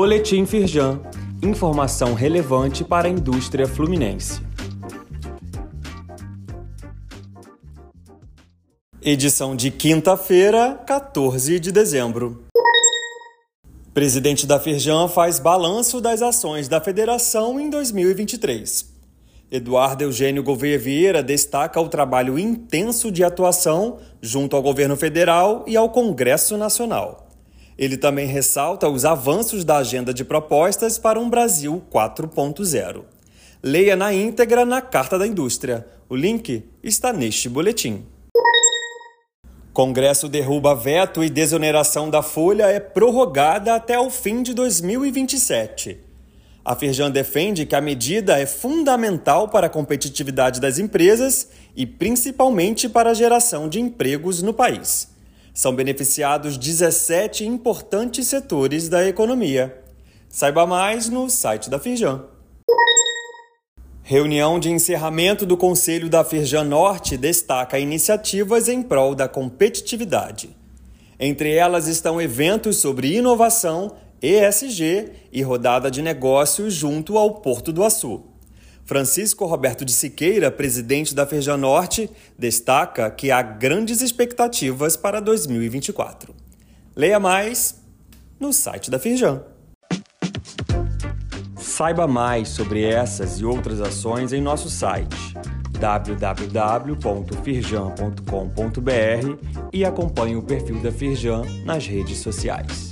Boletim Firjan. Informação relevante para a indústria fluminense. Edição de quinta-feira, 14 de dezembro. Presidente da Firjan faz balanço das ações da federação em 2023. Eduardo Eugênio Gouveia Vieira destaca o trabalho intenso de atuação junto ao governo federal e ao Congresso Nacional. Ele também ressalta os avanços da agenda de propostas para um Brasil 4.0. Leia na íntegra na Carta da Indústria. O link está neste boletim. Congresso derruba veto e desoneração da folha é prorrogada até o fim de 2027. A Firjan defende que a medida é fundamental para a competitividade das empresas e principalmente para a geração de empregos no país. São beneficiados 17 importantes setores da economia. Saiba mais no site da Firjan. Reunião de encerramento do Conselho da Firjan Norte destaca iniciativas em prol da competitividade. Entre elas estão eventos sobre inovação, ESG e rodada de negócios junto ao Porto do Açu. Francisco Roberto de Siqueira, presidente da Norte, destaca que há grandes expectativas para 2024. Leia mais no site da Firjan. Saiba mais sobre essas e outras ações em nosso site www.firjan.com.br e acompanhe o perfil da Firjan nas redes sociais.